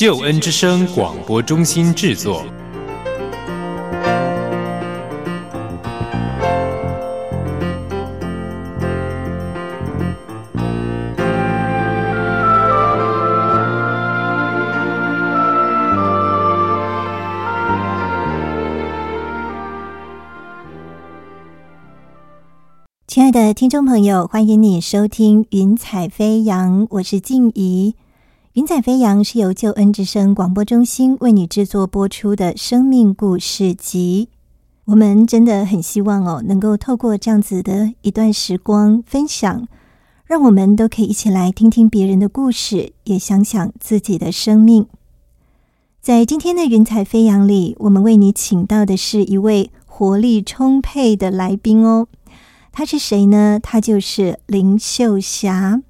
救恩之声广播中心制作。亲爱的听众朋友，欢迎你收听《云彩飞扬》，我是静怡。《云彩飞扬》是由救恩之声广播中心为你制作播出的生命故事集。我们真的很希望哦，能够透过这样子的一段时光分享，让我们都可以一起来听听别人的故事，也想想自己的生命。在今天的《云彩飞扬》里，我们为你请到的是一位活力充沛的来宾哦。他是谁呢？他就是林秀霞。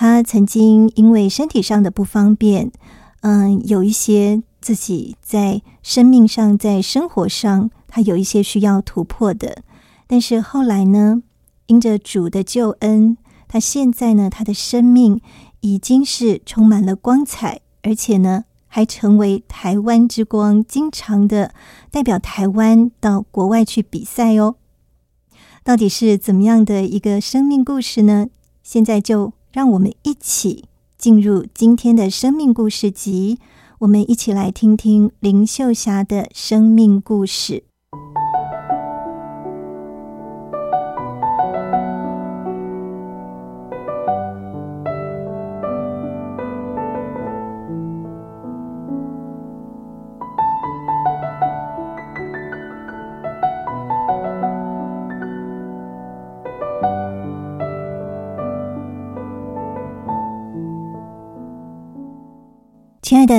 他曾经因为身体上的不方便，嗯，有一些自己在生命上、在生活上，他有一些需要突破的。但是后来呢，因着主的救恩，他现在呢，他的生命已经是充满了光彩，而且呢，还成为台湾之光，经常的代表台湾到国外去比赛哦。到底是怎么样的一个生命故事呢？现在就让我们一起进入今天的生命故事集，我们一起来听听林秀霞的生命故事。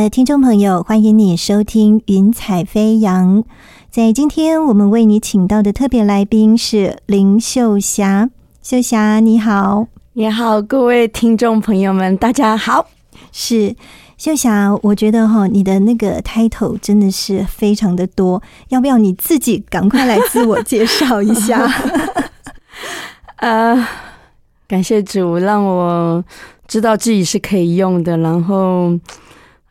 的听众朋友，欢迎你收听《云彩飞扬》。在今天，我们为你请到的特别来宾是林秀霞。秀霞，你好！你好，各位听众朋友们，大家好。是秀霞，我觉得哈，你的那个 title 真的是非常的多，要不要你自己赶快来自我介绍一下？呃，感谢主，让我知道自己是可以用的，然后。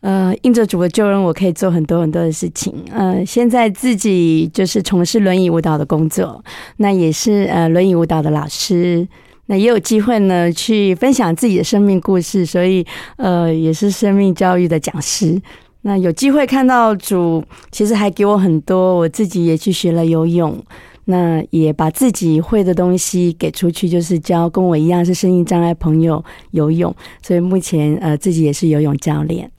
呃，应着主的救恩，我可以做很多很多的事情。呃，现在自己就是从事轮椅舞蹈的工作，那也是呃轮椅舞蹈的老师，那也有机会呢去分享自己的生命故事，所以呃也是生命教育的讲师。那有机会看到主，其实还给我很多，我自己也去学了游泳，那也把自己会的东西给出去，就是教跟我一样是身心障碍朋友游泳，所以目前呃自己也是游泳教练。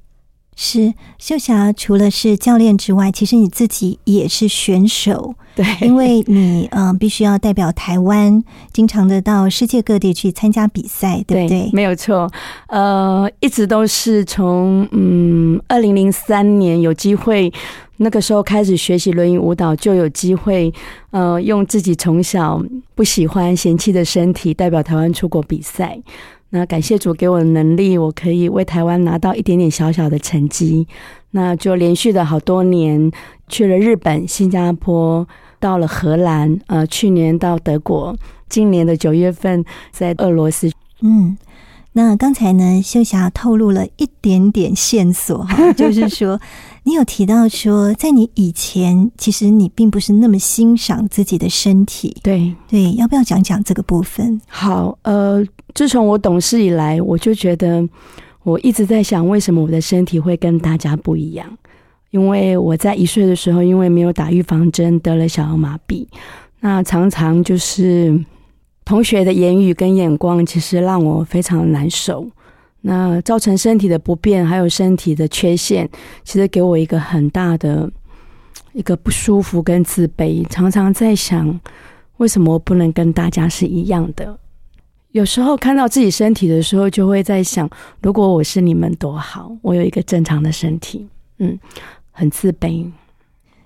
是秀霞，除了是教练之外，其实你自己也是选手。对，因为你嗯，必须要代表台湾，经常的到世界各地去参加比赛，对不对？没有错。呃，一直都是从嗯，二零零三年有机会，那个时候开始学习轮椅舞蹈，就有机会呃，用自己从小不喜欢、嫌弃的身体，代表台湾出国比赛。那感谢主给我的能力，我可以为台湾拿到一点点小小的成绩。那就连续的好多年，去了日本、新加坡，到了荷兰，呃，去年到德国，今年的九月份在俄罗斯。嗯，那刚才呢，秀霞透露了一点点线索哈，就是说。你有提到说，在你以前，其实你并不是那么欣赏自己的身体。对对，要不要讲讲这个部分？好，呃，自从我懂事以来，我就觉得我一直在想，为什么我的身体会跟大家不一样？因为我在一岁的时候，因为没有打预防针，得了小儿麻痹。那常常就是同学的言语跟眼光，其实让我非常难受。那造成身体的不便，还有身体的缺陷，其实给我一个很大的一个不舒服跟自卑。常常在想，为什么不能跟大家是一样的？有时候看到自己身体的时候，就会在想，如果我是你们多好，我有一个正常的身体。嗯，很自卑。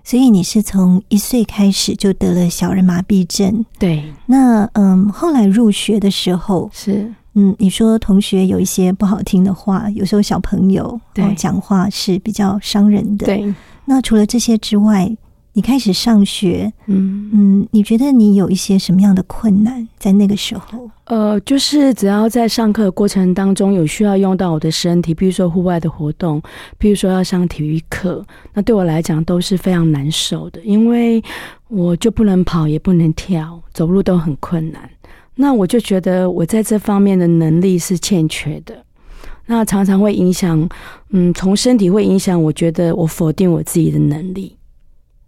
所以你是从一岁开始就得了小儿麻痹症。对，那嗯，后来入学的时候，是嗯，你说同学有一些不好听的话，有时候小朋友对哦讲话是比较伤人的。，对，那除了这些之外，你开始上学，嗯嗯，你觉得你有一些什么样的困难在那个时候？呃，就是只要在上课的过程当中有需要用到我的身体，比如说户外的活动，比如说要上体育课，那对我来讲都是非常难受的，因为我就不能跑，也不能跳，走路都很困难。那我就觉得我在这方面的能力是欠缺的，那常常会影响，嗯，从身体会影响，我觉得我否定我自己的能力。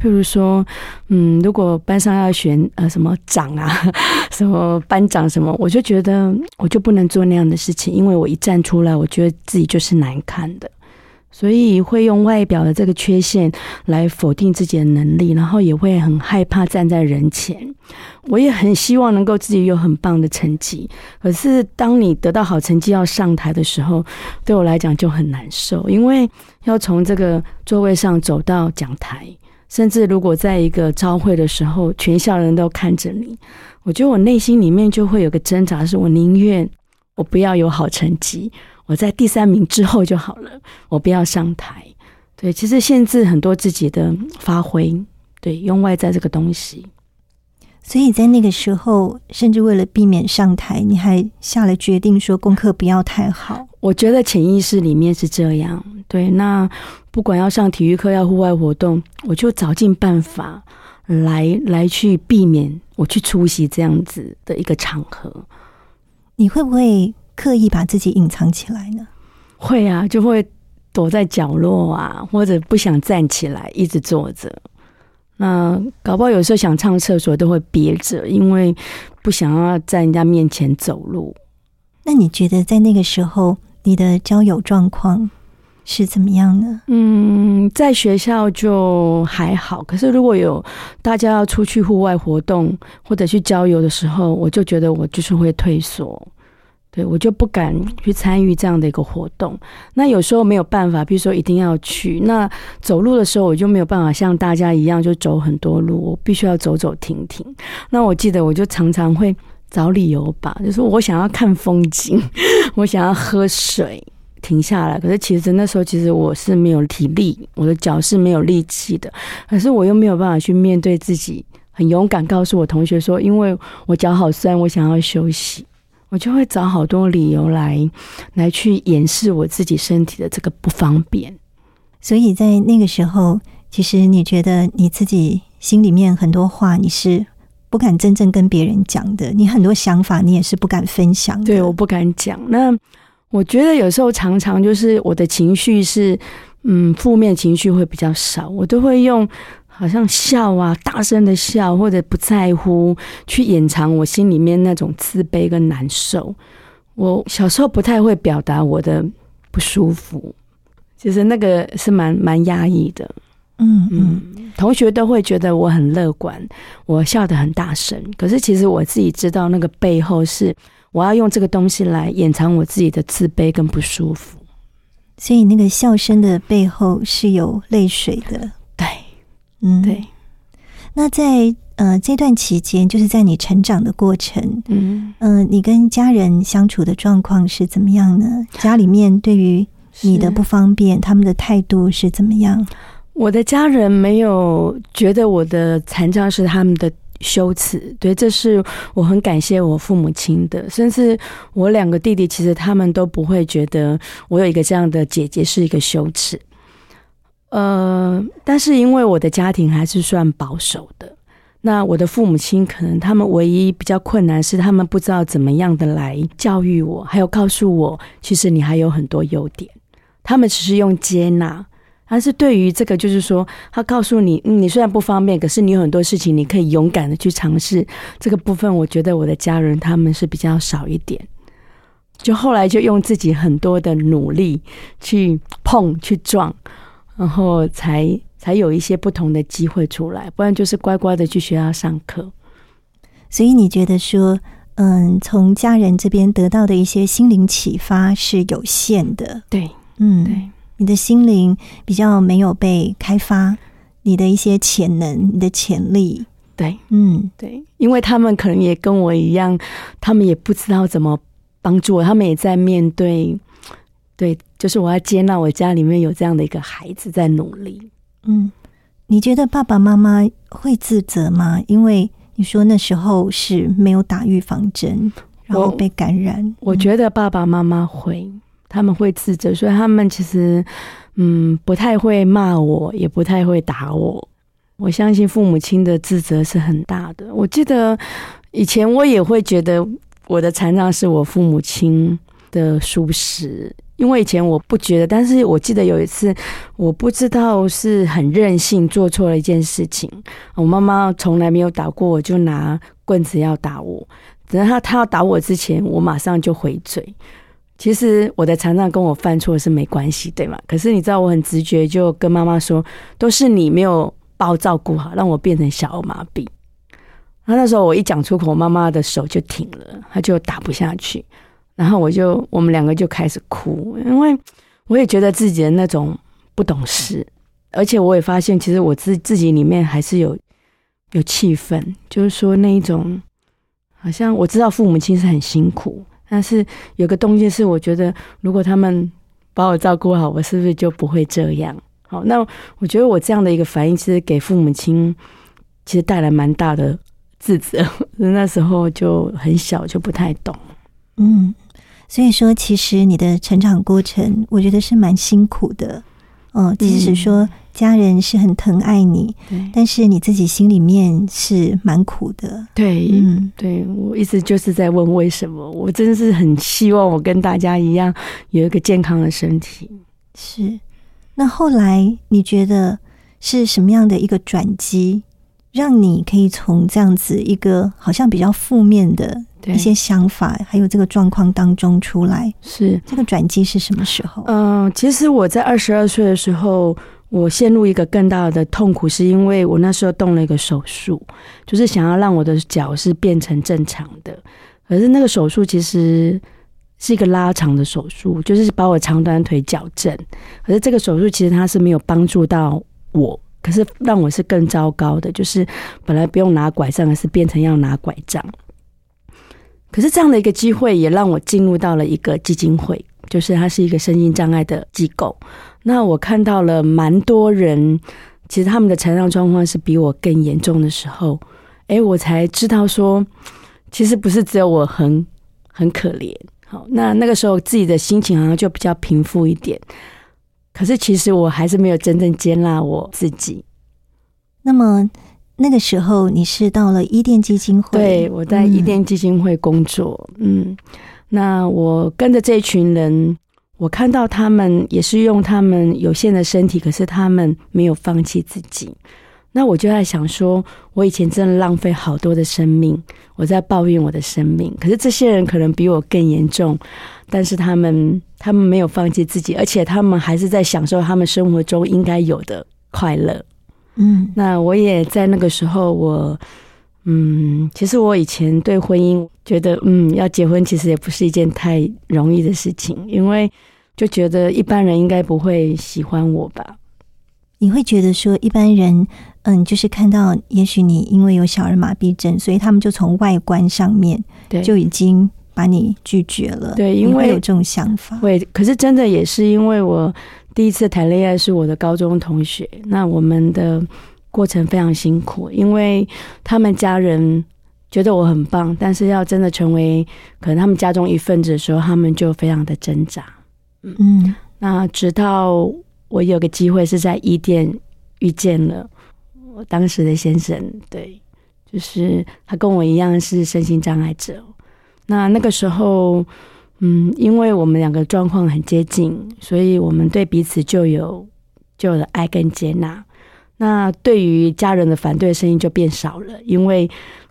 譬如说，嗯，如果班上要选呃什么长啊，什么班长什么，我就觉得我就不能做那样的事情，因为我一站出来，我觉得自己就是难看的，所以会用外表的这个缺陷来否定自己的能力，然后也会很害怕站在人前。我也很希望能够自己有很棒的成绩，可是当你得到好成绩要上台的时候，对我来讲就很难受，因为要从这个座位上走到讲台。甚至如果在一个朝会的时候，全校人都看着你，我觉得我内心里面就会有个挣扎，是我宁愿我不要有好成绩，我在第三名之后就好了，我不要上台。对，其实限制很多自己的发挥，对，用外在这个东西。所以在那个时候，甚至为了避免上台，你还下了决定说功课不要太好。我觉得潜意识里面是这样。对，那不管要上体育课、要户外活动，我就找尽办法来来去避免我去出席这样子的一个场合。你会不会刻意把自己隐藏起来呢？会啊，就会躲在角落啊，或者不想站起来，一直坐着。那搞不好有时候想上厕所都会憋着，因为不想要在人家面前走路。那你觉得在那个时候，你的交友状况是怎么样呢？嗯，在学校就还好，可是如果有大家要出去户外活动或者去郊游的时候，我就觉得我就是会退缩。对我就不敢去参与这样的一个活动。那有时候没有办法，比如说一定要去，那走路的时候我就没有办法像大家一样就走很多路，我必须要走走停停。那我记得我就常常会找理由吧，就是我想要看风景，我想要喝水，停下来。可是其实那时候其实我是没有体力，我的脚是没有力气的，可是我又没有办法去面对自己，很勇敢告诉我同学说，因为我脚好酸，我想要休息。我就会找好多理由来来去掩饰我自己身体的这个不方便。所以在那个时候，其实你觉得你自己心里面很多话你是不敢真正跟别人讲的，你很多想法你也是不敢分享。对，我不敢讲。那我觉得有时候常常就是我的情绪是，嗯，负面情绪会比较少，我都会用。好像笑啊，大声的笑，或者不在乎，去掩藏我心里面那种自卑跟难受。我小时候不太会表达我的不舒服，其实那个是蛮蛮压抑的。嗯嗯，同学都会觉得我很乐观，我笑得很大声。可是其实我自己知道，那个背后是我要用这个东西来掩藏我自己的自卑跟不舒服。所以那个笑声的背后是有泪水的。对。嗯，对。那在呃这段期间，就是在你成长的过程，嗯嗯、呃，你跟家人相处的状况是怎么样呢？家里面对于你的不方便，他们的态度是怎么样？我的家人没有觉得我的残障是他们的羞耻，对，这是我很感谢我父母亲的。甚至我两个弟弟，其实他们都不会觉得我有一个这样的姐姐是一个羞耻。呃，但是因为我的家庭还是算保守的，那我的父母亲可能他们唯一比较困难是他们不知道怎么样的来教育我，还有告诉我，其实你还有很多优点。他们只是用接纳，但是对于这个就是说，他告诉你，嗯，你虽然不方便，可是你有很多事情你可以勇敢的去尝试。这个部分，我觉得我的家人他们是比较少一点。就后来就用自己很多的努力去碰去撞。然后才才有一些不同的机会出来，不然就是乖乖的去学校上课。所以你觉得说，嗯，从家人这边得到的一些心灵启发是有限的？对，嗯，对。你的心灵比较没有被开发，你的一些潜能、你的潜力，对。嗯。对，因为他们可能也跟我一样，他们也不知道怎么帮助我，他们也在面对，对，就是我要接纳我家里面有这样的一个孩子在努力。嗯，你觉得爸爸妈妈会自责吗？因为你说那时候是没有打预防针，然后被感染，我觉得爸爸妈妈会，他们会自责，所以他们其实嗯不太会骂我，也不太会打我。我相信父母亲的自责是很大的。我记得以前我也会觉得我的残障是我父母亲的疏失，因为以前我不觉得，但是我记得有一次，我不知道是很任性做错了一件事情，我妈妈从来没有打过我，就拿棍子要打我。等到他他要打我之前，我马上就回嘴。其实我的残障跟我犯错是没关系，对吗？可是你知道，我很直觉就跟妈妈说，都是你没有把我照顾好，让我变成小儿麻痹。然后那时候我一讲出口，妈妈的手就停了，她就打不下去。然后我就我们两个就开始哭，因为我也觉得自己的那种不懂事，而且我也发现，其实我自自己里面还是有有气愤，就是说那一种。好像我知道父母亲是很辛苦，但是有个东西是我觉得，如果他们把我照顾好，我是不是就不会这样？好，那我觉得我这样的一个反应，其实给父母亲其实带来蛮大的自责。那时候就很小，就不太懂。嗯，所以说，其实你的成长过程，我觉得是蛮辛苦的。哦，即使说家人是很疼爱你，对但是你自己心里面是蛮苦的。对，嗯对我一直就是在问为什么。我真的是很希望我跟大家一样有一个健康的身体。是。那后来你觉得是什么样的一个转机，让你可以从这样子一个好像比较负面的对一些想法，还有这个状况当中出来？是，这个转机是什么时候？嗯、其实我在二十二岁的时候，我陷入一个更大的痛苦，是因为我那时候动了一个手术，就是想要让我的脚是变成正常的。可是那个手术其实是一个拉长的手术，就是把我长短腿矫正。可是这个手术其实它是没有帮助到我，可是让我是更糟糕的，就是本来不用拿拐杖，而是变成要拿拐杖。可是这样的一个机会，也让我进入到了一个基金会，就是它是一个身心障碍的机构。那我看到了蛮多人，其实他们的残障状况是比我更严重的时候，哎，我才知道说，其实不是只有我很很可怜。好，那那个时候自己的心情好像就比较平复一点。可是其实我还是没有真正接纳我自己。那么那个时候你是到了伊甸基金会，对，我在嗯伊甸基金会工作，嗯，那我跟着这一群人，我看到他们也是用他们有限的身体，可是他们没有放弃自己。那我就在想说，我以前真的浪费好多的生命，我在抱怨我的生命。可是这些人可能比我更严重，但是他们他们没有放弃自己，而且他们还是在享受他们生活中应该有的快乐。嗯那我也在那个时候我，嗯，其实我以前对婚姻觉得，嗯，要结婚其实也不是一件太容易的事情，因为就觉得一般人应该不会喜欢我吧。你会觉得说一般人，嗯，就是看到，也许你因为有小儿麻痹症，所以他们就从外观上面对，就已经把你拒绝了。对因为有这种想法。会，可是真的也是因为我第一次谈恋爱是我的高中同学，那我们的过程非常辛苦，因为他们家人觉得我很棒，但是要真的成为可能他们家中一份子的时候，他们就非常的挣扎。嗯那直到我有个机会是在伊甸遇见了我当时的先生，对，就是他跟我一样是身心障碍者。那那个时候，嗯，因为我们两个状况很接近，所以我们对彼此就有就有了爱跟接纳。那对于家人的反对声音就变少了，因为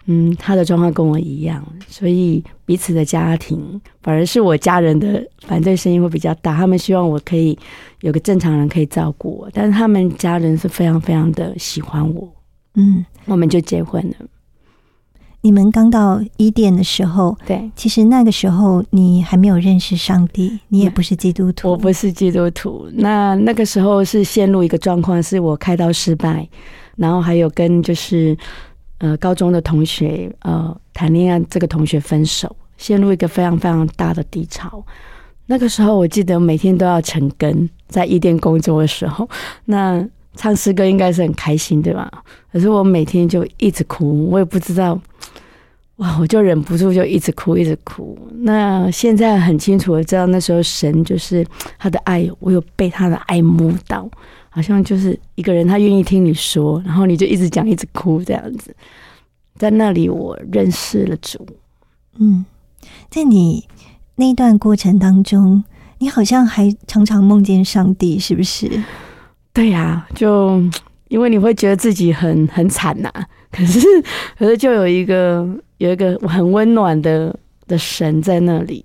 嗯，他的状况跟我一样，所以彼此的家庭反而是我家人的反对声音会比较大。他们希望我可以有个正常人可以照顾我，但是他们家人是非常非常的喜欢我，嗯，我们就结婚了。你们刚到伊甸的时候，对，其实那个时候你还没有认识上帝，你也不是基督徒。我不是基督徒。那那个时候是陷入一个状况，是我开刀失败，然后还有跟就是呃高中的同学呃谈恋爱，这个同学分手，陷入一个非常非常大的低潮。那个时候我记得每天都要成根，在伊甸工作的时候，那唱诗歌应该是很开心对吧？可是我每天就一直哭，我也不知道。哇！我就忍不住就一直哭，一直哭。那现在很清楚的知道，那时候神就是他的爱，我有被他的爱摸到，好像就是一个人，他愿意听你说，然后你就一直讲，一直哭这样子。在那里，我认识了主。嗯，在你那段过程当中，你好像还常常梦见上帝，是不是？对呀，就因为你会觉得自己很很惨呐，可是可是就有一个。有一个很温暖的的神在那里。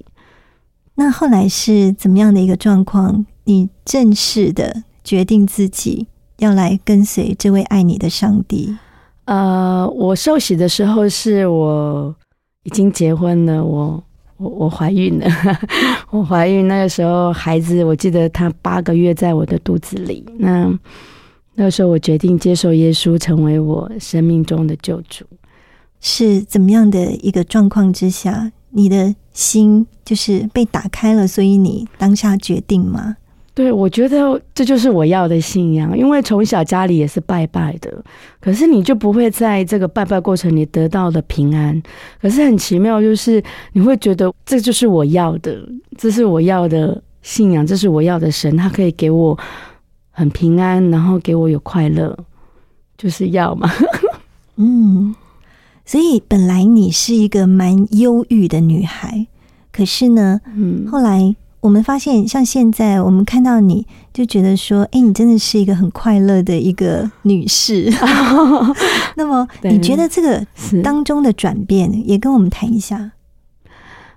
那后来是怎么样的一个状况？你正式的决定自己要来跟随这位爱你的上帝？呃，我受洗的时候是我已经结婚了，我我怀孕了，我怀孕那个时候孩子，我记得他八个月在我的肚子里。那那个时候我决定接受耶稣，成为我生命中的救主。是怎么样的一个状况之下，你的心就是被打开了，所以你当下决定吗？对，我觉得这就是我要的信仰，因为从小家里也是拜拜的，可是你就不会在这个拜拜过程里得到的平安。可是很奇妙，就是你会觉得这就是我要的，这是我要的信仰，这是我要的神，他可以给我很平安，然后给我有快乐，就是要嘛。嗯。所以本来你是一个蛮忧郁的女孩，可是呢，嗯，后来我们发现，像现在我们看到你就觉得说，哎，你真的是一个很快乐的一个女士。那么你觉得这个当中的转变，也跟我们谈一下。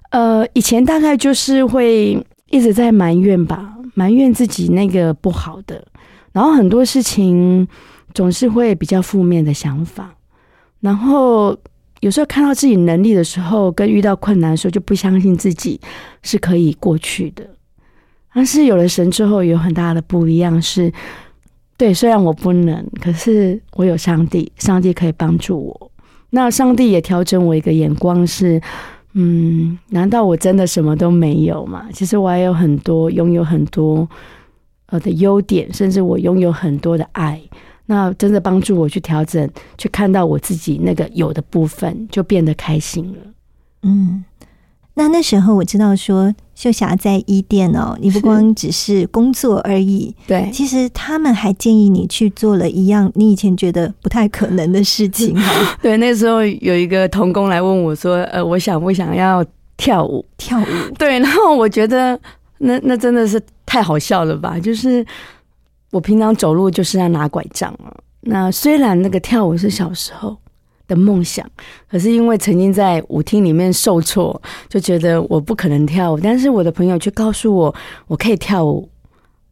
呃，以前大概就是会一直在埋怨吧，埋怨自己那个不好的，然后很多事情总是会比较负面的想法。然后有时候看到自己能力的时候，跟遇到困难的时候，就不相信自己是可以过去的。但是有了神之后，有很大的不一样。是对，虽然我不能，可是我有上帝，上帝可以帮助我。那上帝也调整我一个眼光，是嗯，难道我真的什么都没有吗？其实我还有很多，拥有很多呃的优点，甚至我拥有很多的爱。那真的帮助我去调整，去看到我自己那个有的部分，就变得开心了。嗯，那那时候我知道说秀霞在伊甸哦，你不光只是工作而已，对，其实他们还建议你去做了一样你以前觉得不太可能的事情。对，那时候有一个童工来问我说：“呃，我想不想要跳舞？跳舞？”对，然后我觉得那那真的是太好笑了吧，就是。我平常走路就是要拿拐杖啊。那虽然那个跳舞是小时候的梦想，可是因为曾经在舞厅里面受挫，就觉得我不可能跳舞。但是我的朋友却告诉我，我可以跳舞，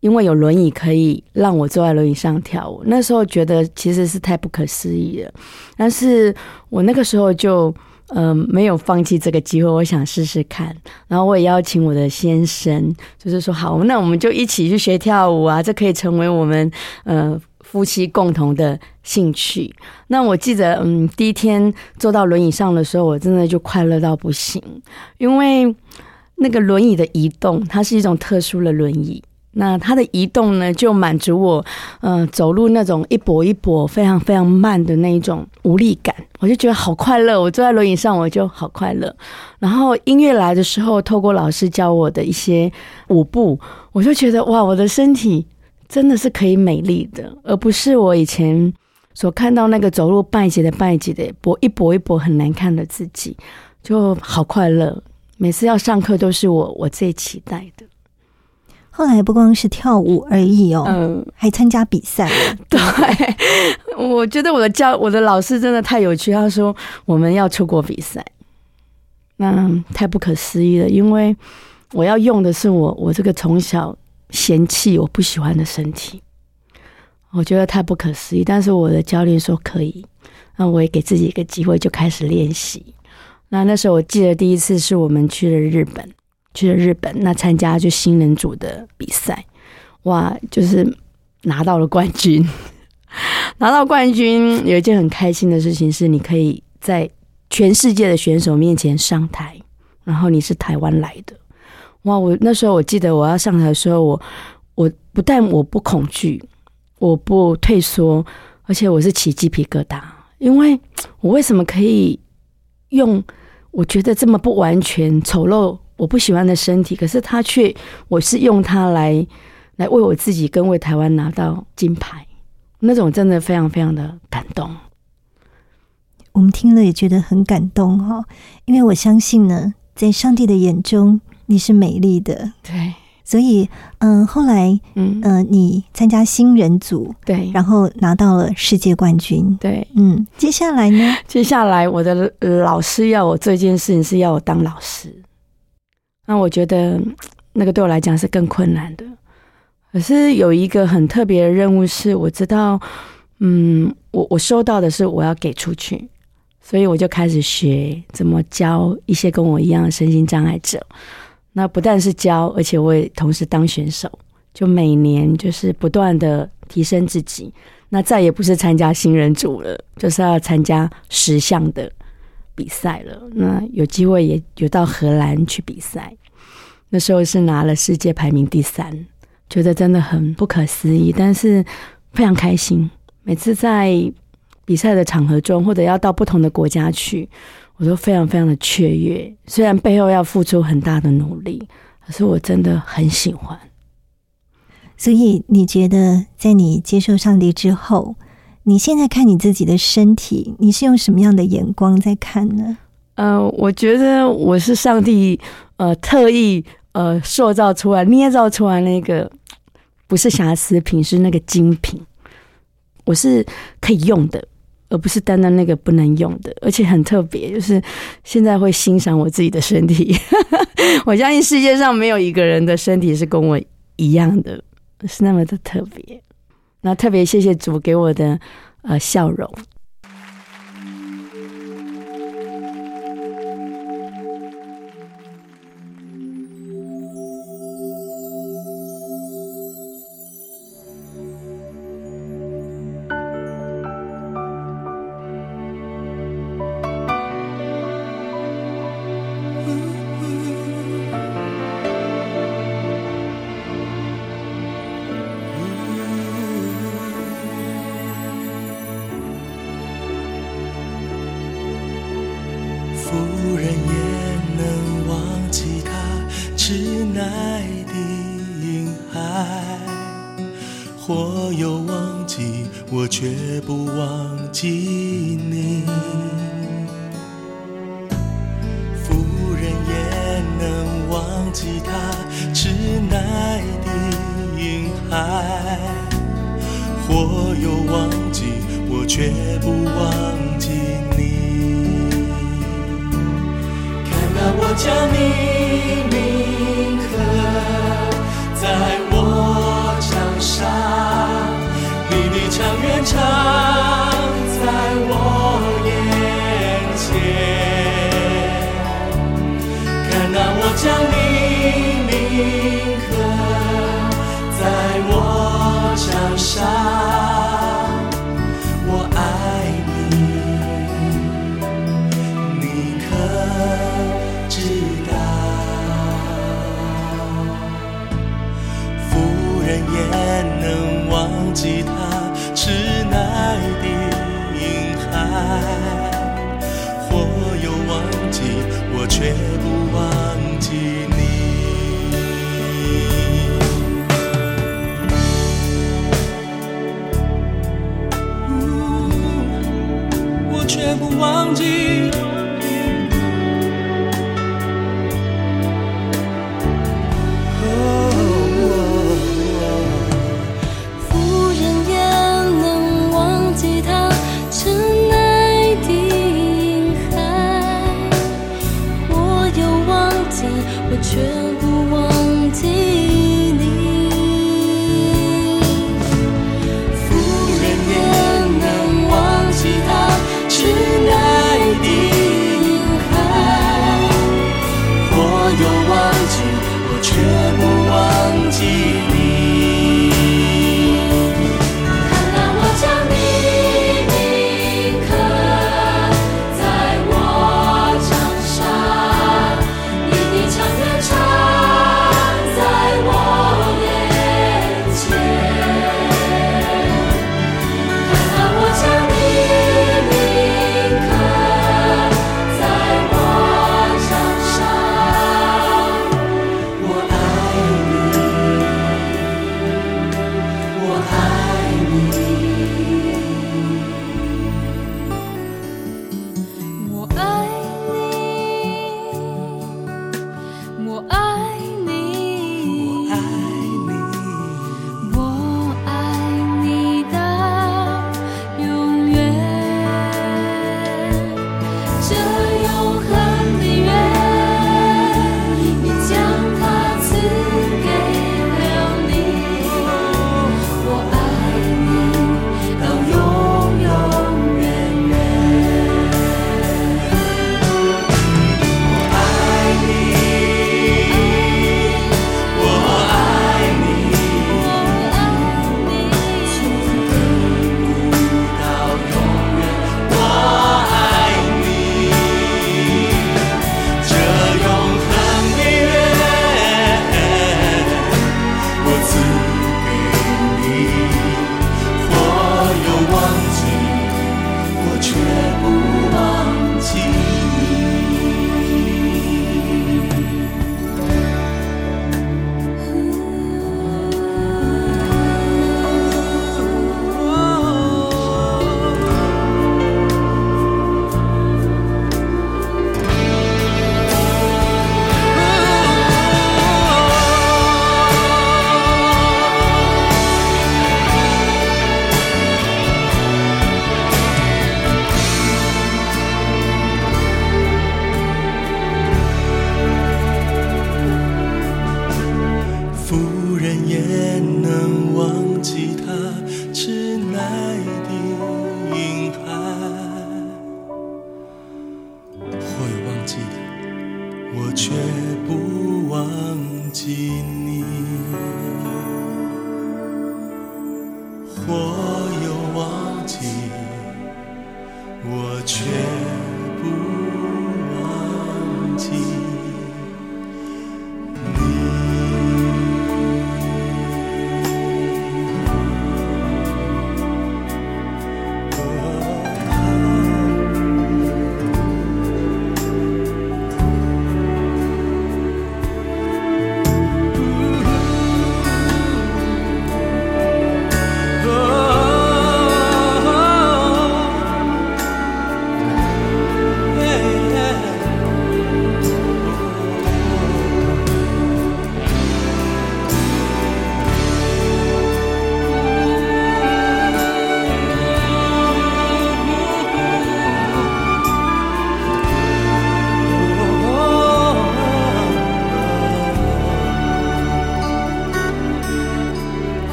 因为有轮椅可以让我坐在轮椅上跳舞。那时候觉得其实是太不可思议了。但是我那个时候就。嗯，没有放弃这个机会，我想试试看。然后我也邀请我的先生，就是说好，那我们就一起去学跳舞啊，这可以成为我们呃夫妻共同的兴趣。那我记得，嗯，第一天坐到轮椅上的时候，我真的就快乐到不行，因为那个轮椅的移动，它是一种特殊的轮椅。那它的移动呢，就满足我，嗯，走路那种一跛一跛、非常非常慢的那一种无力感，我就觉得好快乐。我坐在轮椅上，我就好快乐。然后音乐来的时候，透过老师教我的一些舞步，我就觉得哇，我的身体真的是可以美丽的，而不是我以前所看到那个走路拜节的拜节的跛一跛一跛很难看的自己，就好快乐。每次要上课都是我我最期待的。后来不光是跳舞而已哦，嗯，还参加比赛。对，我觉得我的教我的老师真的太有趣。他说我们要出国比赛，那太不可思议了。因为我要用的是我我这个从小嫌弃我不喜欢的身体，我觉得太不可思议。但是我的教练说可以，那我也给自己一个机会，就开始练习。那那时候我记得第一次是我们去了日本，去了日本，那参加就新人组的比赛，哇，就是拿到了冠军。拿到冠军有一件很开心的事情是，你可以在全世界的选手面前上台，然后你是台湾来的，哇！我那时候我记得我要上台的时候，我我不但我不恐惧，我不退缩，而且我是起鸡皮疙瘩，因为我为什么可以用我觉得这么不完全、丑陋、我不喜欢的身体，可是他却我是用它来来为我自己跟为台湾拿到金牌，那种真的非常非常的感动。我们听了也觉得很感动哈，因为我相信呢，在上帝的眼中你是美丽的，对，所以嗯，后来嗯呃，你参加新人组，对，然后拿到了世界冠军，对。嗯，接下来呢？接下来我的老师要我做一件事情，是要我当老师。那我觉得那个对我来讲是更困难的。可是有一个很特别的任务，是我知道，嗯，我我收到的是我要给出去，所以我就开始学怎么教一些跟我一样的身心障碍者。那不但是教，而且我也同时当选手，就每年就是不断的提升自己。那再也不是参加新人组了，就是要参加十项的比赛了。那有机会也有到荷兰去比赛，那时候是拿了世界排名第三，觉得真的很不可思议，但是非常开心。每次在比赛的场合中，或者要到不同的国家去，我都非常非常的雀跃。虽然背后要付出很大的努力，可是我真的很喜欢。所以你觉得，在你接受上帝之后，你现在看你自己的身体，你是用什么样的眼光在看呢？呃，我觉得我是上帝呃特意呃塑造出来、捏造出来那个不是瑕疵品，是那个精品。我是可以用的，而不是单单那个不能用的，而且很特别，就是现在会欣赏我自己的身体。我相信世界上没有一个人的身体是跟我一样的，是那么的特别。那特别谢谢主给我的呃笑容。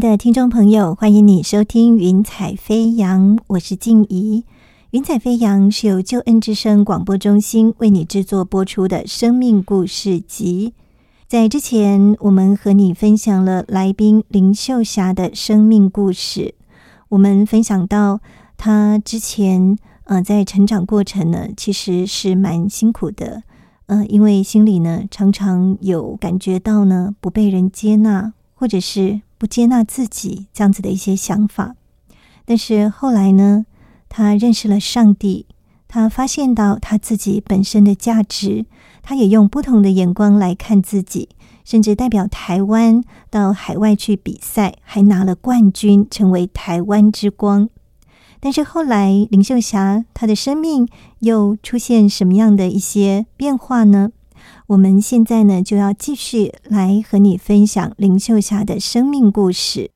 的听众朋友，欢迎你收听《云彩飞扬》，我是静怡。《云彩飞扬》是由救恩之声广播中心为你制作播出的生命故事集。在之前，我们和你分享了来宾林秀霞的生命故事。我们分享到，她之前呃在成长过程呢，其实是蛮辛苦的，呃，因为心里呢常常有感觉到呢不被人接纳，或者是不接纳自己这样子的一些想法。但是后来呢，他认识了上帝，他发现到他自己本身的价值，他也用不同的眼光来看自己，甚至代表台湾到海外去比赛，还拿了冠军，成为台湾之光。但是后来林秀霞她的生命又出现什么样的一些变化呢？我们现在呢就要继续来和你分享林秀霞的生命故事。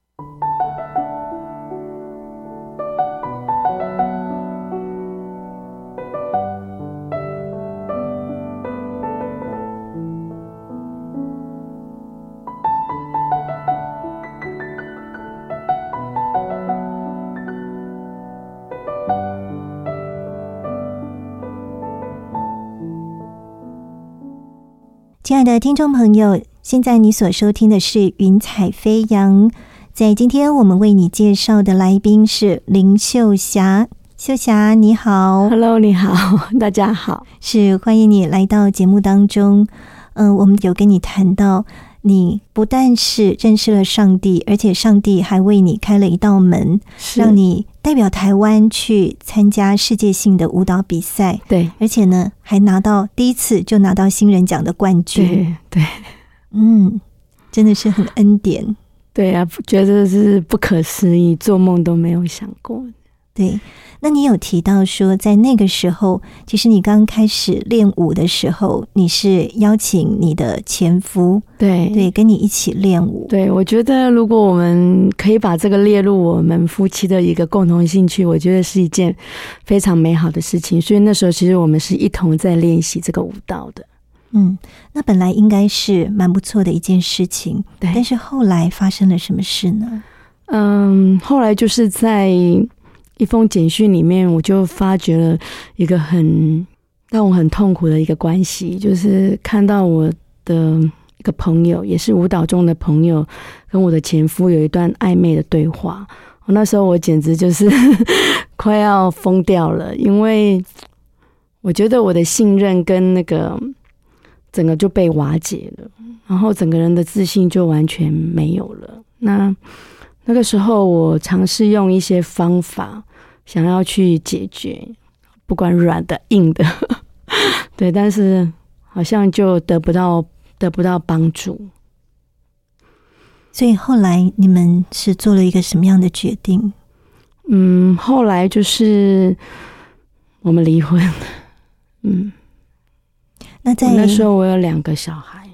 亲爱的听众朋友，现在你所收听的是《云彩飞扬》。在今天我们为你介绍的来宾是林秀霞。秀霞，你好，Hello，你好，大家好。是欢迎你来到节目当中。嗯、我们有跟你谈到，你不但是认识了上帝，而且上帝还为你开了一道门，让你代表台湾去参加世界性的舞蹈比赛。对而且呢，还拿到第一次就拿到新人奖的冠军。对对嗯，真的是很恩典。对啊，觉得是不可思议，做梦都没有想过。对，那你有提到说，在那个时候，其实你刚开始练舞的时候，你是邀请你的前夫，对对，跟你一起练舞。对，我觉得如果我们可以把这个列入我们夫妻的一个共同兴趣，我觉得是一件非常美好的事情。所以那时候其实我们是一同在练习这个舞蹈的。嗯，那本来应该是蛮不错的一件事情，对但是后来发生了什么事呢？嗯，后来就是在一封简讯里面，我就发觉了一个很让我很痛苦的一个关系，就是看到我的一个朋友，也是舞蹈中的朋友，跟我的前夫有一段暧昧的对话。我那时候我简直就是 快要疯掉了，因为我觉得我的信任跟那个整个就被瓦解了，然后整个人的自信就完全没有了。那那个时候，我尝试用一些方法，想要去解决，不管软的、硬的，对，但是好像就得不到得不到帮助。所以后来你们是做了一个什么样的决定？嗯，后来就是我们离婚。嗯，那在那时候我有两个小孩。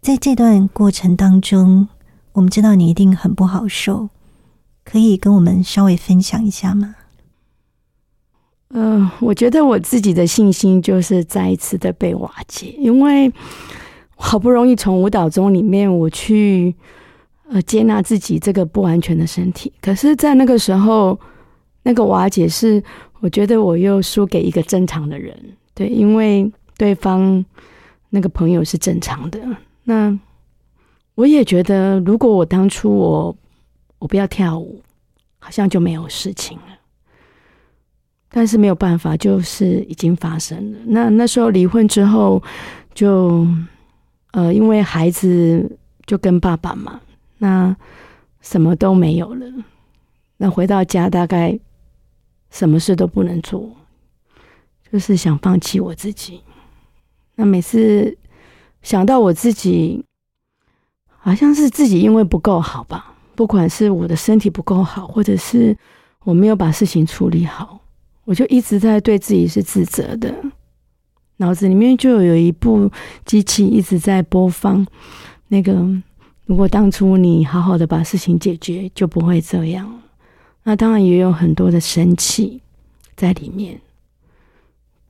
在这段过程当中，我们知道你一定很不好受，可以跟我们稍微分享一下吗？嗯，我觉得我自己的信心就是再一次的被瓦解，因为好不容易从舞蹈中里面我去呃接纳自己这个不完全的身体，可是，在那个时候，那个瓦解是我觉得我又输给一个正常的人，对，因为对方那个朋友是正常的，那我也觉得，如果我当初我我不要跳舞，好像就没有事情了。但是没有办法，就是已经发生了。那那时候离婚之后，就呃，因为孩子就跟爸爸嘛，那什么都没有了。那回到家，大概什么事都不能做，就是想放弃我自己。那每次想到我自己，好像是自己因为不够好吧，不管是我的身体不够好，或者是我没有把事情处理好。我就一直在对自己是自责的，脑子里面就有一部机器一直在播放那个，如果当初你好好的把事情解决，就不会这样。那当然也有很多的生气在里面，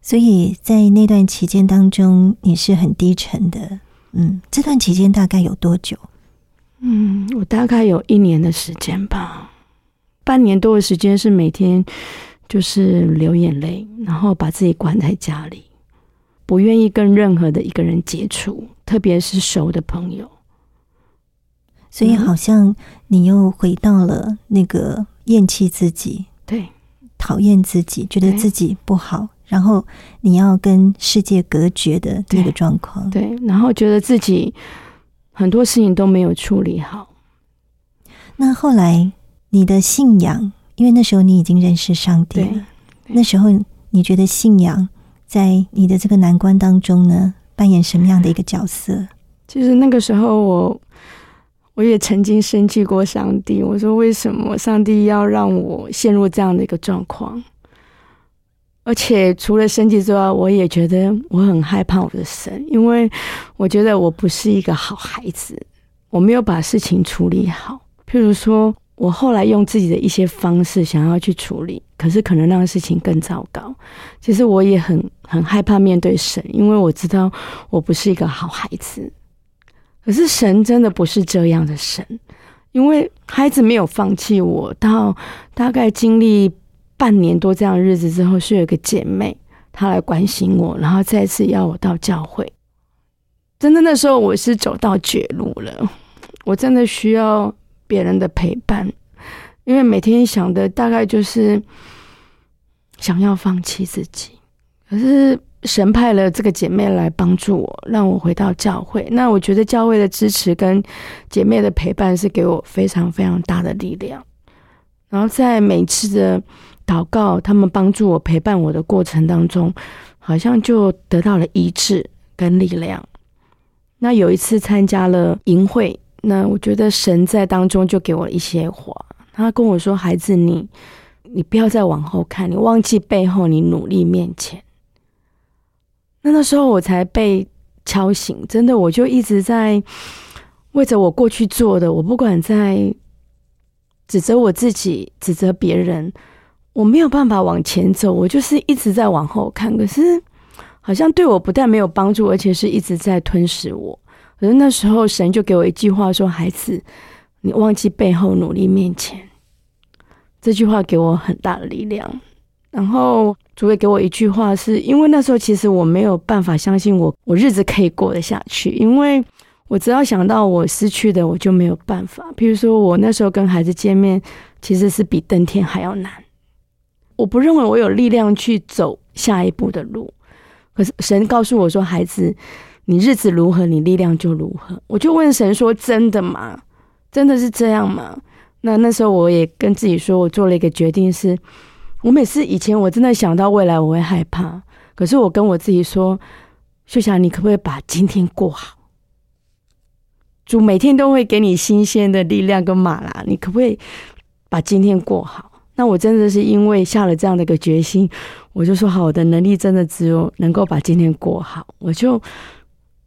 所以在那段期间当中，你是很低沉的。嗯，这段期间大概有多久？嗯，我大概有一年的时间吧，半年多的时间是每天。就是流眼泪，然后把自己关在家里，不愿意跟任何的一个人接触，特别是熟的朋友。所以好像你又回到了那个厌弃自己，对，讨厌自己，觉得自己不好，然后你要跟世界隔绝的那个状况。对，然后觉得自己很多事情都没有处理好。那后来你的信仰？因为那时候你已经认识上帝了，那时候你觉得信仰在你的这个难关当中呢，扮演什么样的一个角色？其实那个时候我我也曾经生气过上帝，我说为什么上帝要让我陷入这样的一个状况？而且除了生气之外，我也觉得我很害怕我的神，因为我觉得我不是一个好孩子，我没有把事情处理好，譬如说。我后来用自己的一些方式想要去处理，可是可能让事情更糟糕。其实我也很很害怕面对神，因为我知道我不是一个好孩子。可是神真的不是这样的神，因为孩子没有放弃我。到大概经历半年多这样日子之后，是有一个姐妹她来关心我，然后再次要我到教会。真的那时候我是走到绝路了，我真的需要。别人的陪伴，因为每天想的大概就是想要放弃自己。可是神派了这个姐妹来帮助我，让我回到教会。那我觉得教会的支持跟姐妹的陪伴是给我非常非常大的力量。然后在每次的祷告，他们帮助我陪伴我的过程当中，好像就得到了医治跟力量。那有一次参加了营会。那我觉得神在当中就给我一些话，他跟我说：“孩子，你你不要再往后看，你忘记背后，你努力面前。”那那时候我才被敲醒，真的，我就一直在为着我过去做的，我不管在指责我自己，指责别人，我没有办法往前走，我就是一直在往后看，可是好像对我不但没有帮助，而且是一直在吞噬我。可是那时候，神就给我一句话说：“孩子，你忘记背后，努力面前。”这句话给我很大的力量。然后主也给我一句话，是因为那时候其实我没有办法相信我我日子可以过得下去，因为我只要想到我失去的，我就没有办法。譬如说我那时候跟孩子见面，其实是比登天还要难。我不认为我有力量去走下一步的路。可是神告诉我说：“孩子。”你日子如何，你力量就如何。我就问神说：“真的吗？真的是这样吗？”那那时候我也跟自己说，我做了一个决定，是我每次以前我真的想到未来我会害怕，可是我跟我自己说：“秀霞，你可不可以把今天过好？主每天都会给你新鲜的力量跟马拉，你可不可以把今天过好？”那我真的是因为下了这样的一个决心，我就说好，我的能力真的只有能够把今天过好，我就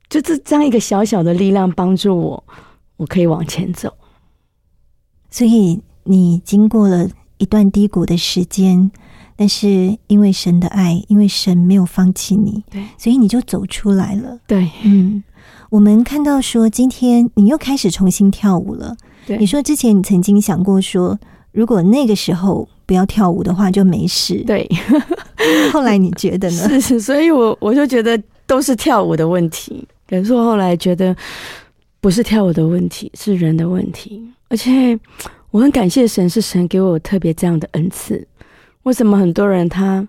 就这这样一个小小的力量帮助我，我可以往前走。所以你经过了一段低谷的时间，但是因为神的爱，因为神没有放弃你，对所以你就走出来了。对嗯，我们看到说，今天你又开始重新跳舞了。对你说之前你曾经想过说，如果那个时候不要跳舞的话就没事。对，后来你觉得呢？是是，所以我我就觉得都是跳舞的问题。可是我后来觉得不是跳舞的问题，是人的问题。而且我很感谢神，是神给我特别这样的恩赐。为什么很多人他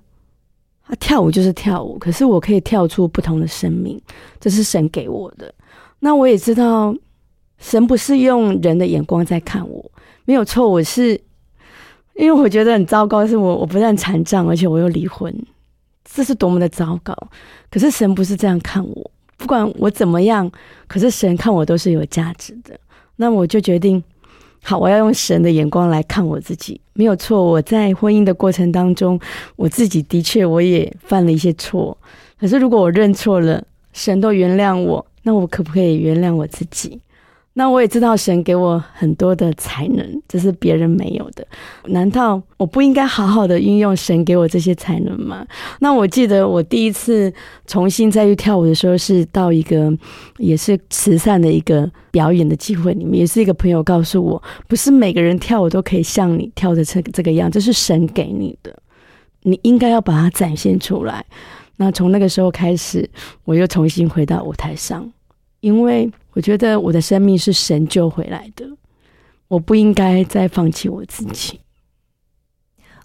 他跳舞就是跳舞，可是我可以跳出不同的生命，这是神给我的。那我也知道，神不是用人的眼光在看我，没有错，我是因为我觉得很糟糕，是我我不但残障，而且我又离婚，这是多么的糟糕。可是神不是这样看我，不管我怎么样，可是神看我都是有价值的。那我就决定，好，我要用神的眼光来看我自己，没有错。我在婚姻的过程当中，我自己的确我也犯了一些错。可是如果我认错了，神都原谅我，那我可不可以原谅我自己？那我也知道神给我很多的才能，这是别人没有的。难道我不应该好好的运用神给我这些才能吗？那我记得我第一次重新再去跳舞的时候，是到一个也是慈善的一个表演的机会里面，也是一个朋友告诉我，不是每个人跳舞都可以像你跳的这这个样，这是神给你的，你应该要把它展现出来。那从那个时候开始，我又重新回到舞台上，因为我觉得我的生命是神救回来的，我不应该再放弃我自己。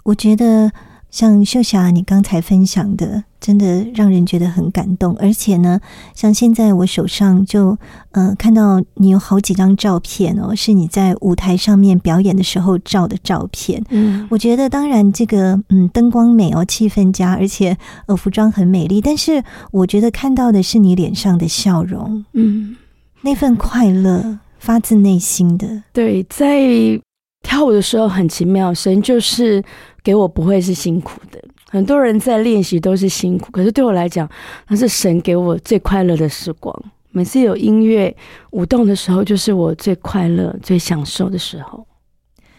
我觉得像秀霞你刚才分享的，真的让人觉得很感动。而且呢，像现在我手上就呃看到你有好几张照片哦，是你在舞台上面表演的时候照的照片。嗯，我觉得当然这个嗯灯光美哦，气氛佳，而且呃服装很美丽。但是我觉得看到的是你脸上的笑容，嗯，那份快乐发自内心的。对，在跳舞的时候很奇妙，神就是给我不会是辛苦的。很多人在练习都是辛苦，可是对我来讲，那是神给我最快乐的时光。每次有音乐舞动的时候，就是我最快乐、最享受的时候。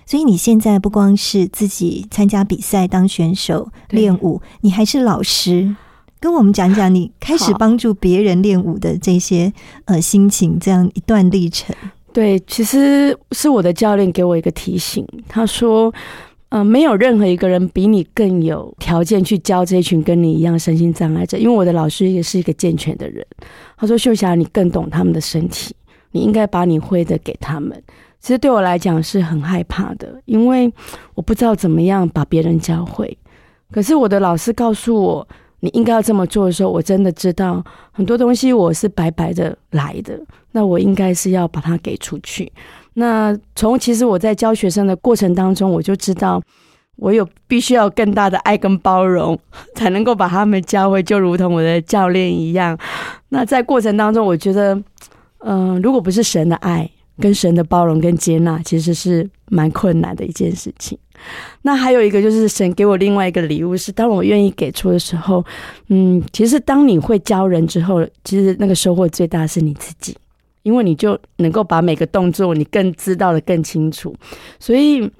所以你现在不光是自己参加比赛当选手练舞，你还是老师。跟我们讲讲你开始帮助别人练舞的这些呃心情，这样一段历程。对，其实是我的教练给我一个提醒，他说：“呃，没有任何一个人比你更有条件去教这群跟你一样身心障碍者，因为我的老师也是一个健全的人。他说：‘秀霞，你更懂他们的身体，你应该把你会的给他们。’其实对我来讲是很害怕的，因为我不知道怎么样把别人教会。可是我的老师告诉我，你应该要这么做的时候，我真的知道很多东西我是白白的来的，那我应该是要把它给出去。那从其实我在教学生的过程当中，我就知道我有必须要更大的爱跟包容，才能够把他们教会，就如同我的教练一样。那在过程当中，我觉得，嗯、如果不是神的爱、跟神的包容跟接纳，其实是蛮困难的一件事情。那还有一个就是神给我另外一个礼物是，当我愿意给出的时候，嗯，其实当你会教人之后，其实那个收获最大是你自己，因为你就能够把每个动作你更知道的更清楚。所以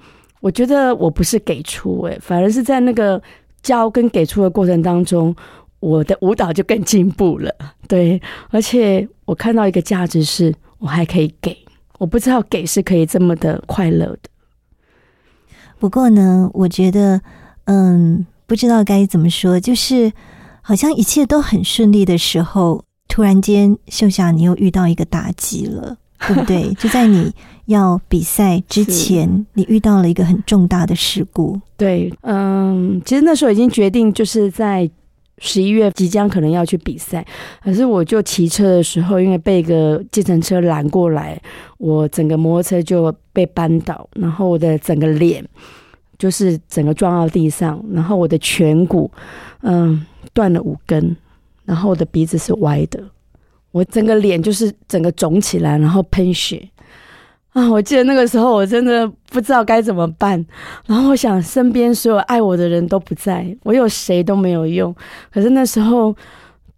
我觉得我不是给出、欸，反而是在那个教跟给出的过程当中，我的舞蹈就更进步了。对，而且我看到一个价值是，我还可以给，我不知道给是可以这么的快乐的。不过呢，我觉得，嗯，不知道该怎么说，就是好像一切都很顺利的时候，突然间，秀霞你又遇到一个打击了，对不对？就在你要比赛之前，你遇到了一个很重大的事故。对，嗯，其实那时候已经决定，就是在十一月即将可能要去比赛，可是我就骑车的时候，因为被一个计程车拦过来，我整个摩托车就被扳倒，然后我的整个脸就是整个撞到地上，然后我的颧骨嗯断了五根，然后我的鼻子是歪的，我整个脸就是整个肿起来，然后喷血。啊，我记得那个时候我真的不知道该怎么办，然后我想身边所有爱我的人都不在，我有谁都没有用。可是那时候，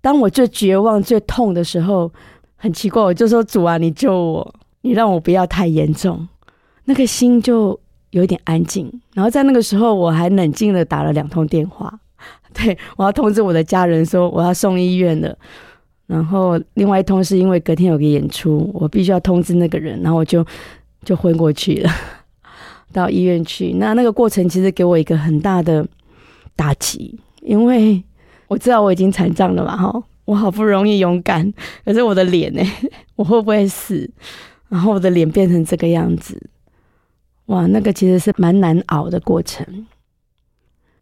当我最绝望、最痛的时候，很奇怪，我就说：“主啊，你救我，你让我不要太严重。”那个心就有点安静。然后在那个时候，我还冷静的打了两通电话，对我要通知我的家人说我要送医院了。然后另外一通是因为隔天有个演出，我必须要通知那个人，然后我就就昏过去了，到医院去。那那个过程其实给我一个很大的打击，因为 我知道我已经残障了嘛，哈，我好不容易勇敢，可是我的脸呢，我会不会死？然后我的脸变成这个样子，哇，那个其实是蛮难熬的过程。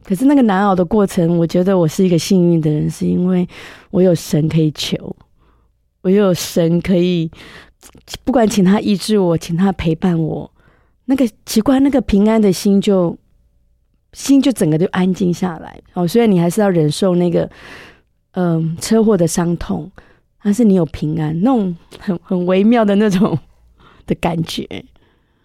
可是那个难熬的过程，我觉得我是一个幸运的人，是因为我有神可以求，我有神可以，不管请他医治我，请他陪伴我，那个奇怪，那个平安的心就心就整个就安静下来。哦，虽然你还是要忍受那个嗯车祸的伤痛，但是你有平安，那种很很微妙的那种的感觉。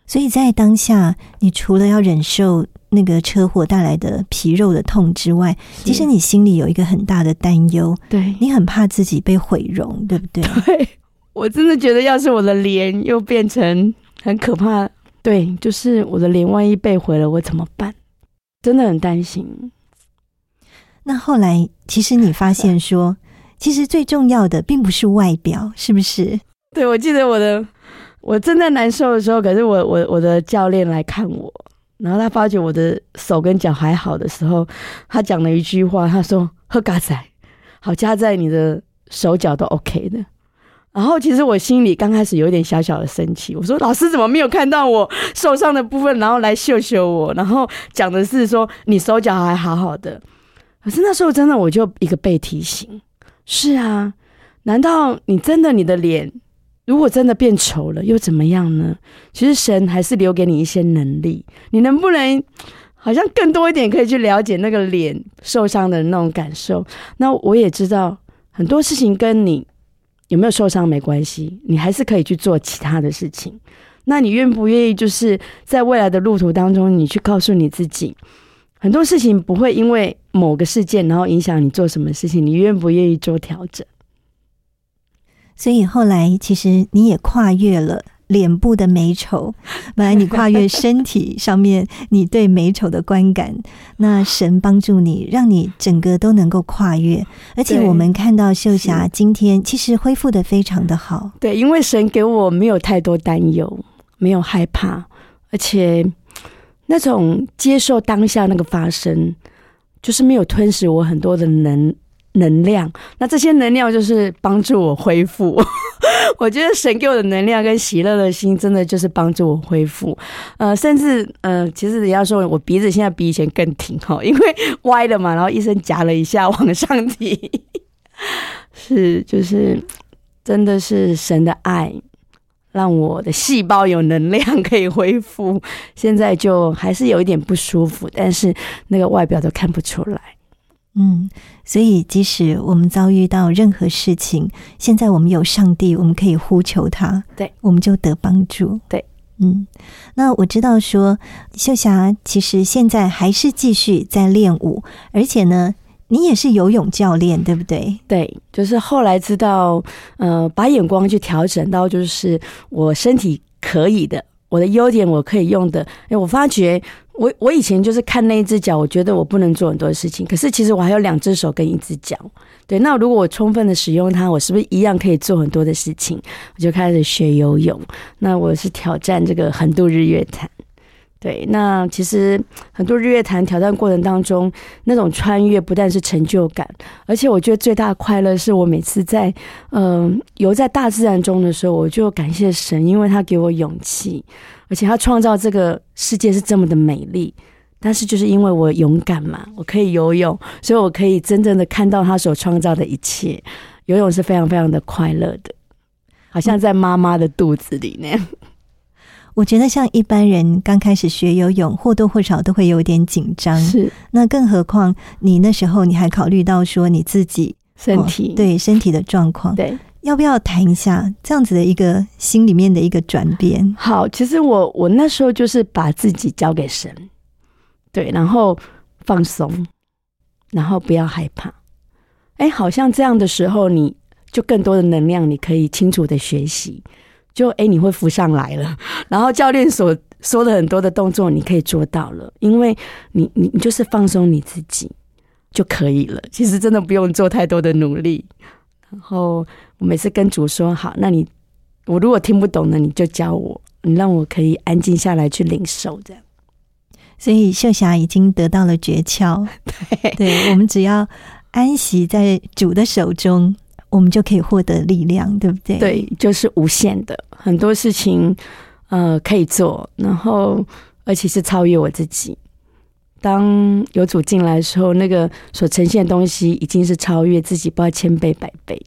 所以在当下，你除了要忍受那个车祸带来的皮肉的痛之外，其实你心里有一个很大的担忧，对你很怕自己被毁容，对不对？对我真的觉得，要是我的脸又变成很可怕，对，就是我的脸万一被毁了，我怎么办？真的很担心。那后来，其实你发现说，其实最重要的并不是外表，是不是？对，我记得我的。我正在难受的时候，可是我我我的教练来看我，然后他发觉我的手跟脚还好的时候，他讲了一句话，他说：“喝嘎仔，好加在你的手脚都 OK 的。”然后其实我心里刚开始有点小小的生气，我说：“老师怎么没有看到我受伤的部分，然后来秀秀我？”然后讲的是说你手脚还好好的，可是那时候真的我就一个被提醒，是啊，难道你真的你的脸？如果真的变丑了，又怎么样呢？其实神还是留给你一些能力，你能不能好像更多一点可以去了解那个脸受伤的那种感受？那我也知道很多事情跟你有没有受伤没关系，你还是可以去做其他的事情。那你愿不愿意就是在未来的路途当中，你去告诉你自己，很多事情不会因为某个事件然后影响你做什么事情？你愿不愿意做调整？所以后来，其实你也跨越了脸部的美丑。本来你跨越身体上面，你对美丑的观感，那神帮助你，让你整个都能够跨越。而且我们看到秀霞今天其实恢复的非常的好。对，因为神给我没有太多担忧，没有害怕，而且那种接受当下那个发生，就是没有吞噬我很多的能。能量，那这些能量就是帮助我恢复。我觉得神给我的能量跟喜乐的心，真的就是帮助我恢复。呃，甚至呃，其实人家说我鼻子现在比以前更挺哈，因为歪了嘛，然后医生夹了一下往上提。是，就是真的是神的爱，让我的细胞有能量可以恢复。现在就还是有一点不舒服，但是那个外表都看不出来。嗯，所以即使我们遭遇到任何事情，现在我们有上帝，我们可以呼求他，对，我们就得帮助。对，嗯，那我知道说秀霞其实现在还是继续在练舞，而且呢，你也是游泳教练，对不对？对，就是后来知道，呃，把眼光去调整到就是我身体可以的，我的优点我可以用的，哎，我发觉。我我以前就是看那一只脚，我觉得我不能做很多事情。可是其实我还有两只手跟一只脚，对。那如果我充分的使用它，我是不是一样可以做很多的事情？我就开始学游泳。那我是挑战这个横渡日月潭。对，那其实很多日月潭挑战过程当中，那种穿越不但是成就感，而且我觉得最大的快乐是我每次在嗯游在大自然中的时候，我就感谢神，因为他给我勇气。而且他创造这个世界是这么的美丽，但是就是因为我勇敢嘛，我可以游泳，所以我可以真正的看到他所创造的一切。游泳是非常非常的快乐的，好像在妈妈的肚子里那样。我觉得像一般人刚开始学游泳，或多或少都会有点紧张。是，那更何况你那时候你还考虑到说你自己身体对身体的状况。对。要不要谈一下这样子的一个心里面的一个转变？好，其实我我那时候就是把自己交给神，对，然后放松，然后不要害怕。哎，好像这样的时候，你就更多的能量，你可以清楚的学习。就哎，你会浮上来了，然后教练所说的很多的动作，你可以做到了，因为你你你就是放松你自己就可以了。其实真的不用做太多的努力。然后我每次跟主说好，那你我如果听不懂呢，你就教我，你让我可以安静下来去领受这样。所以秀霞已经得到了诀窍，对，我们只要安息在主的手中。我们就可以获得力量，对不对？对，就是无限的，很多事情，呃，可以做，然后而且是超越我自己。当有主进来的时候，那个所呈现的东西已经是超越自己，不知道千倍百倍。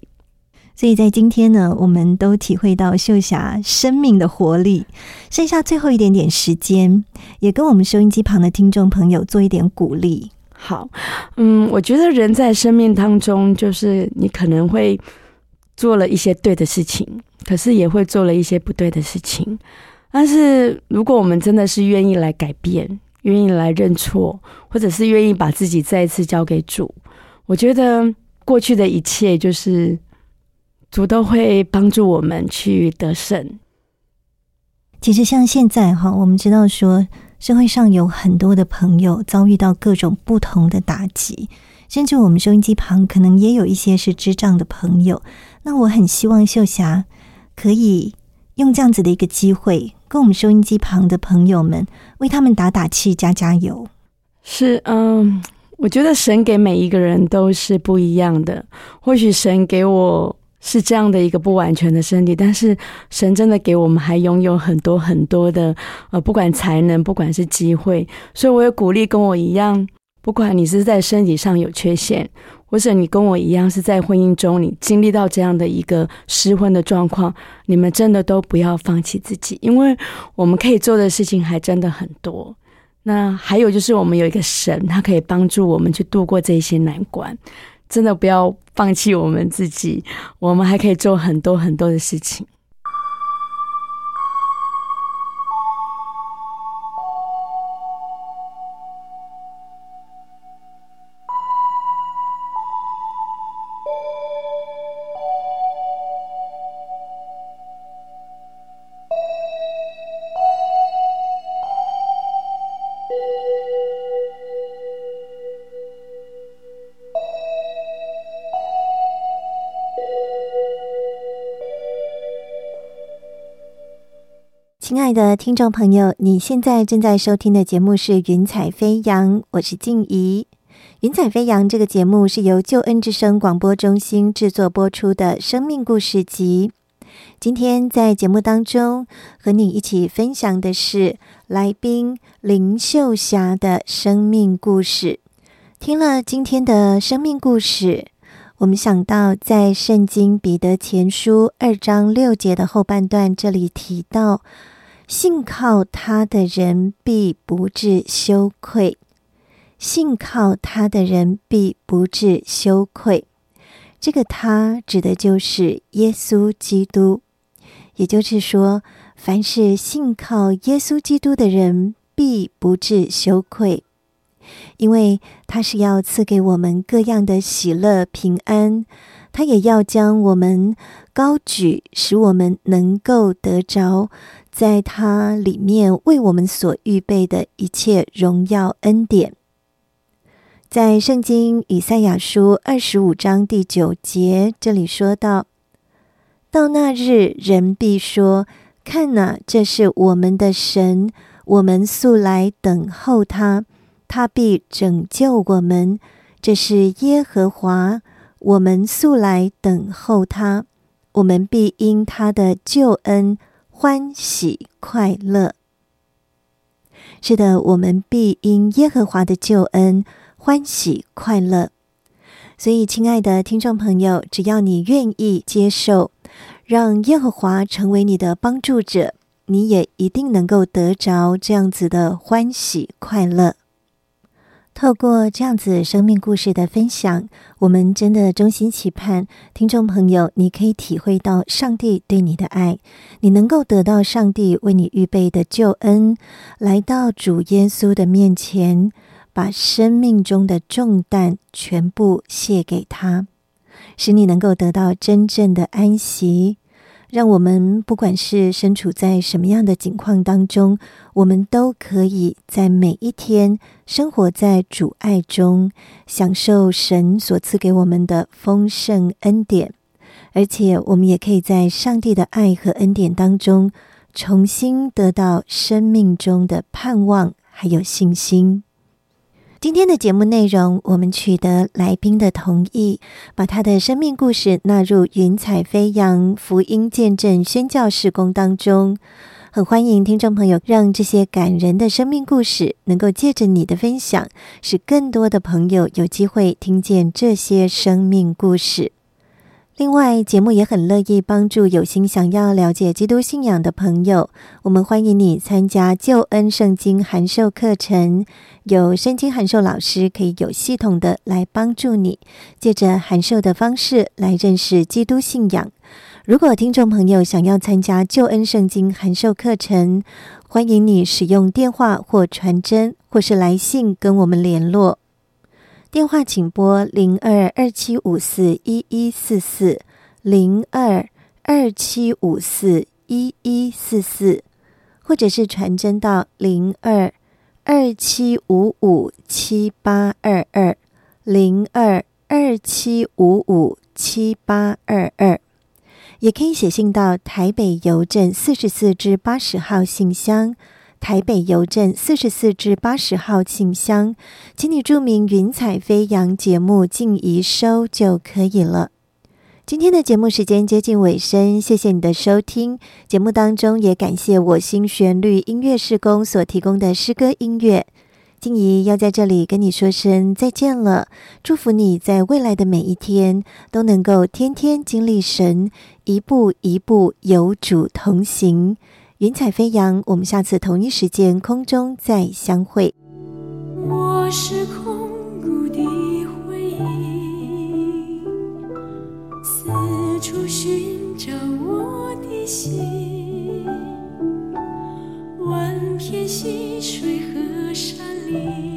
所以在今天呢，我们都体会到秀霞生命的活力。剩下最后一点点时间，也跟我们收音机旁的听众朋友做一点鼓励。好，嗯，我觉得人在生命当中，就是你可能会做了一些对的事情，可是也会做了一些不对的事情。但是如果我们真的是愿意来改变，愿意来认错，或者是愿意把自己再一次交给主，我觉得过去的一切就是主都会帮助我们去得胜。其实像现在哈，我们知道说。社会上有很多的朋友遭遇到各种不同的打击，甚至我们收音机旁可能也有一些是智障的朋友。那我很希望秀霞可以用这样子的一个机会，跟我们收音机旁的朋友们为他们打打气、加加油。是，嗯，我觉得神给每一个人都是不一样的。或许神给我。是这样的一个不完全的身体，但是神真的给我们还拥有很多很多的呃，不管才能，不管是机会，所以我也鼓励跟我一样，不管你是在身体上有缺陷，或者你跟我一样是在婚姻中你经历到这样的一个失婚的状况，你们真的都不要放弃自己，因为我们可以做的事情还真的很多。那还有就是我们有一个神，他可以帮助我们去度过这些难关。真的不要放弃我们自己，我们还可以做很多很多的事情。的听众朋友，你现在正在收听的节目是《云彩飞扬》，我是静怡。《云彩飞扬》这个节目是由救恩之声广播中心制作播出的生命故事集。今天在节目当中和你一起分享的是来宾林秀霞的生命故事。听了今天的生命故事，我们想到在圣经彼得前书二章六节的后半段，这里提到。信靠他的人必不致羞愧，信靠他的人必不致羞愧。这个“他”指的就是耶稣基督，也就是说，凡是信靠耶稣基督的人必不致羞愧，因为他是要赐给我们各样的喜乐平安，他也要将我们高举，使我们能够得着。在它里面为我们所预备的一切荣耀恩典，在圣经以赛亚书二十五章第九节这里说到：“到那日，人必说：看哪，这是我们的神，我们素来等候他，他必拯救我们。这是耶和华，我们素来等候他，我们必因他的救恩。”欢喜快乐，是的，我们必因耶和华的救恩欢喜快乐。所以，亲爱的听众朋友，只要你愿意接受，让耶和华成为你的帮助者，你也一定能够得着这样子的欢喜快乐。透过这样子生命故事的分享，我们真的衷心期盼听众朋友，你可以体会到上帝对你的爱，你能够得到上帝为你预备的救恩，来到主耶稣的面前，把生命中的重担全部卸给他，使你能够得到真正的安息。让我们不管是身处在什么样的境况当中，我们都可以在每一天生活在主爱中，享受神所赐给我们的丰盛恩典，而且我们也可以在上帝的爱和恩典当中，重新得到生命中的盼望还有信心。今天的节目内容，我们取得来宾的同意，把他的生命故事纳入云彩飞扬福音见证宣教事工当中。很欢迎听众朋友，让这些感人的生命故事能够借着你的分享，使更多的朋友有机会听见这些生命故事。另外，节目也很乐意帮助有心想要了解基督信仰的朋友。我们欢迎你参加救恩圣经函授课程，有圣经函授老师可以有系统的来帮助你，借着函授的方式来认识基督信仰。如果听众朋友想要参加救恩圣经函授课程，欢迎你使用电话或传真，或是来信跟我们联络。电话请拨零二二七五四一一四四零二二七五四一一四四，或者是传真到零二二七五五七八二二零二二七五五七八二二，也可以写信到台北邮政四十四至八十号信箱。台北邮政四十四至八十号信箱，请你注明“云彩飞扬”节目静怡收就可以了。今天的节目时间接近尾声，谢谢你的收听。节目当中也感谢我心旋律音乐施工所提供的诗歌音乐。静怡要在这里跟你说声再见了，祝福你在未来的每一天都能够天天经历神，一步一步有主同行。云彩飞扬，我们下次同一时间空中再相会。我是空谷的回忆，四处寻找我的心，万片溪水和山林，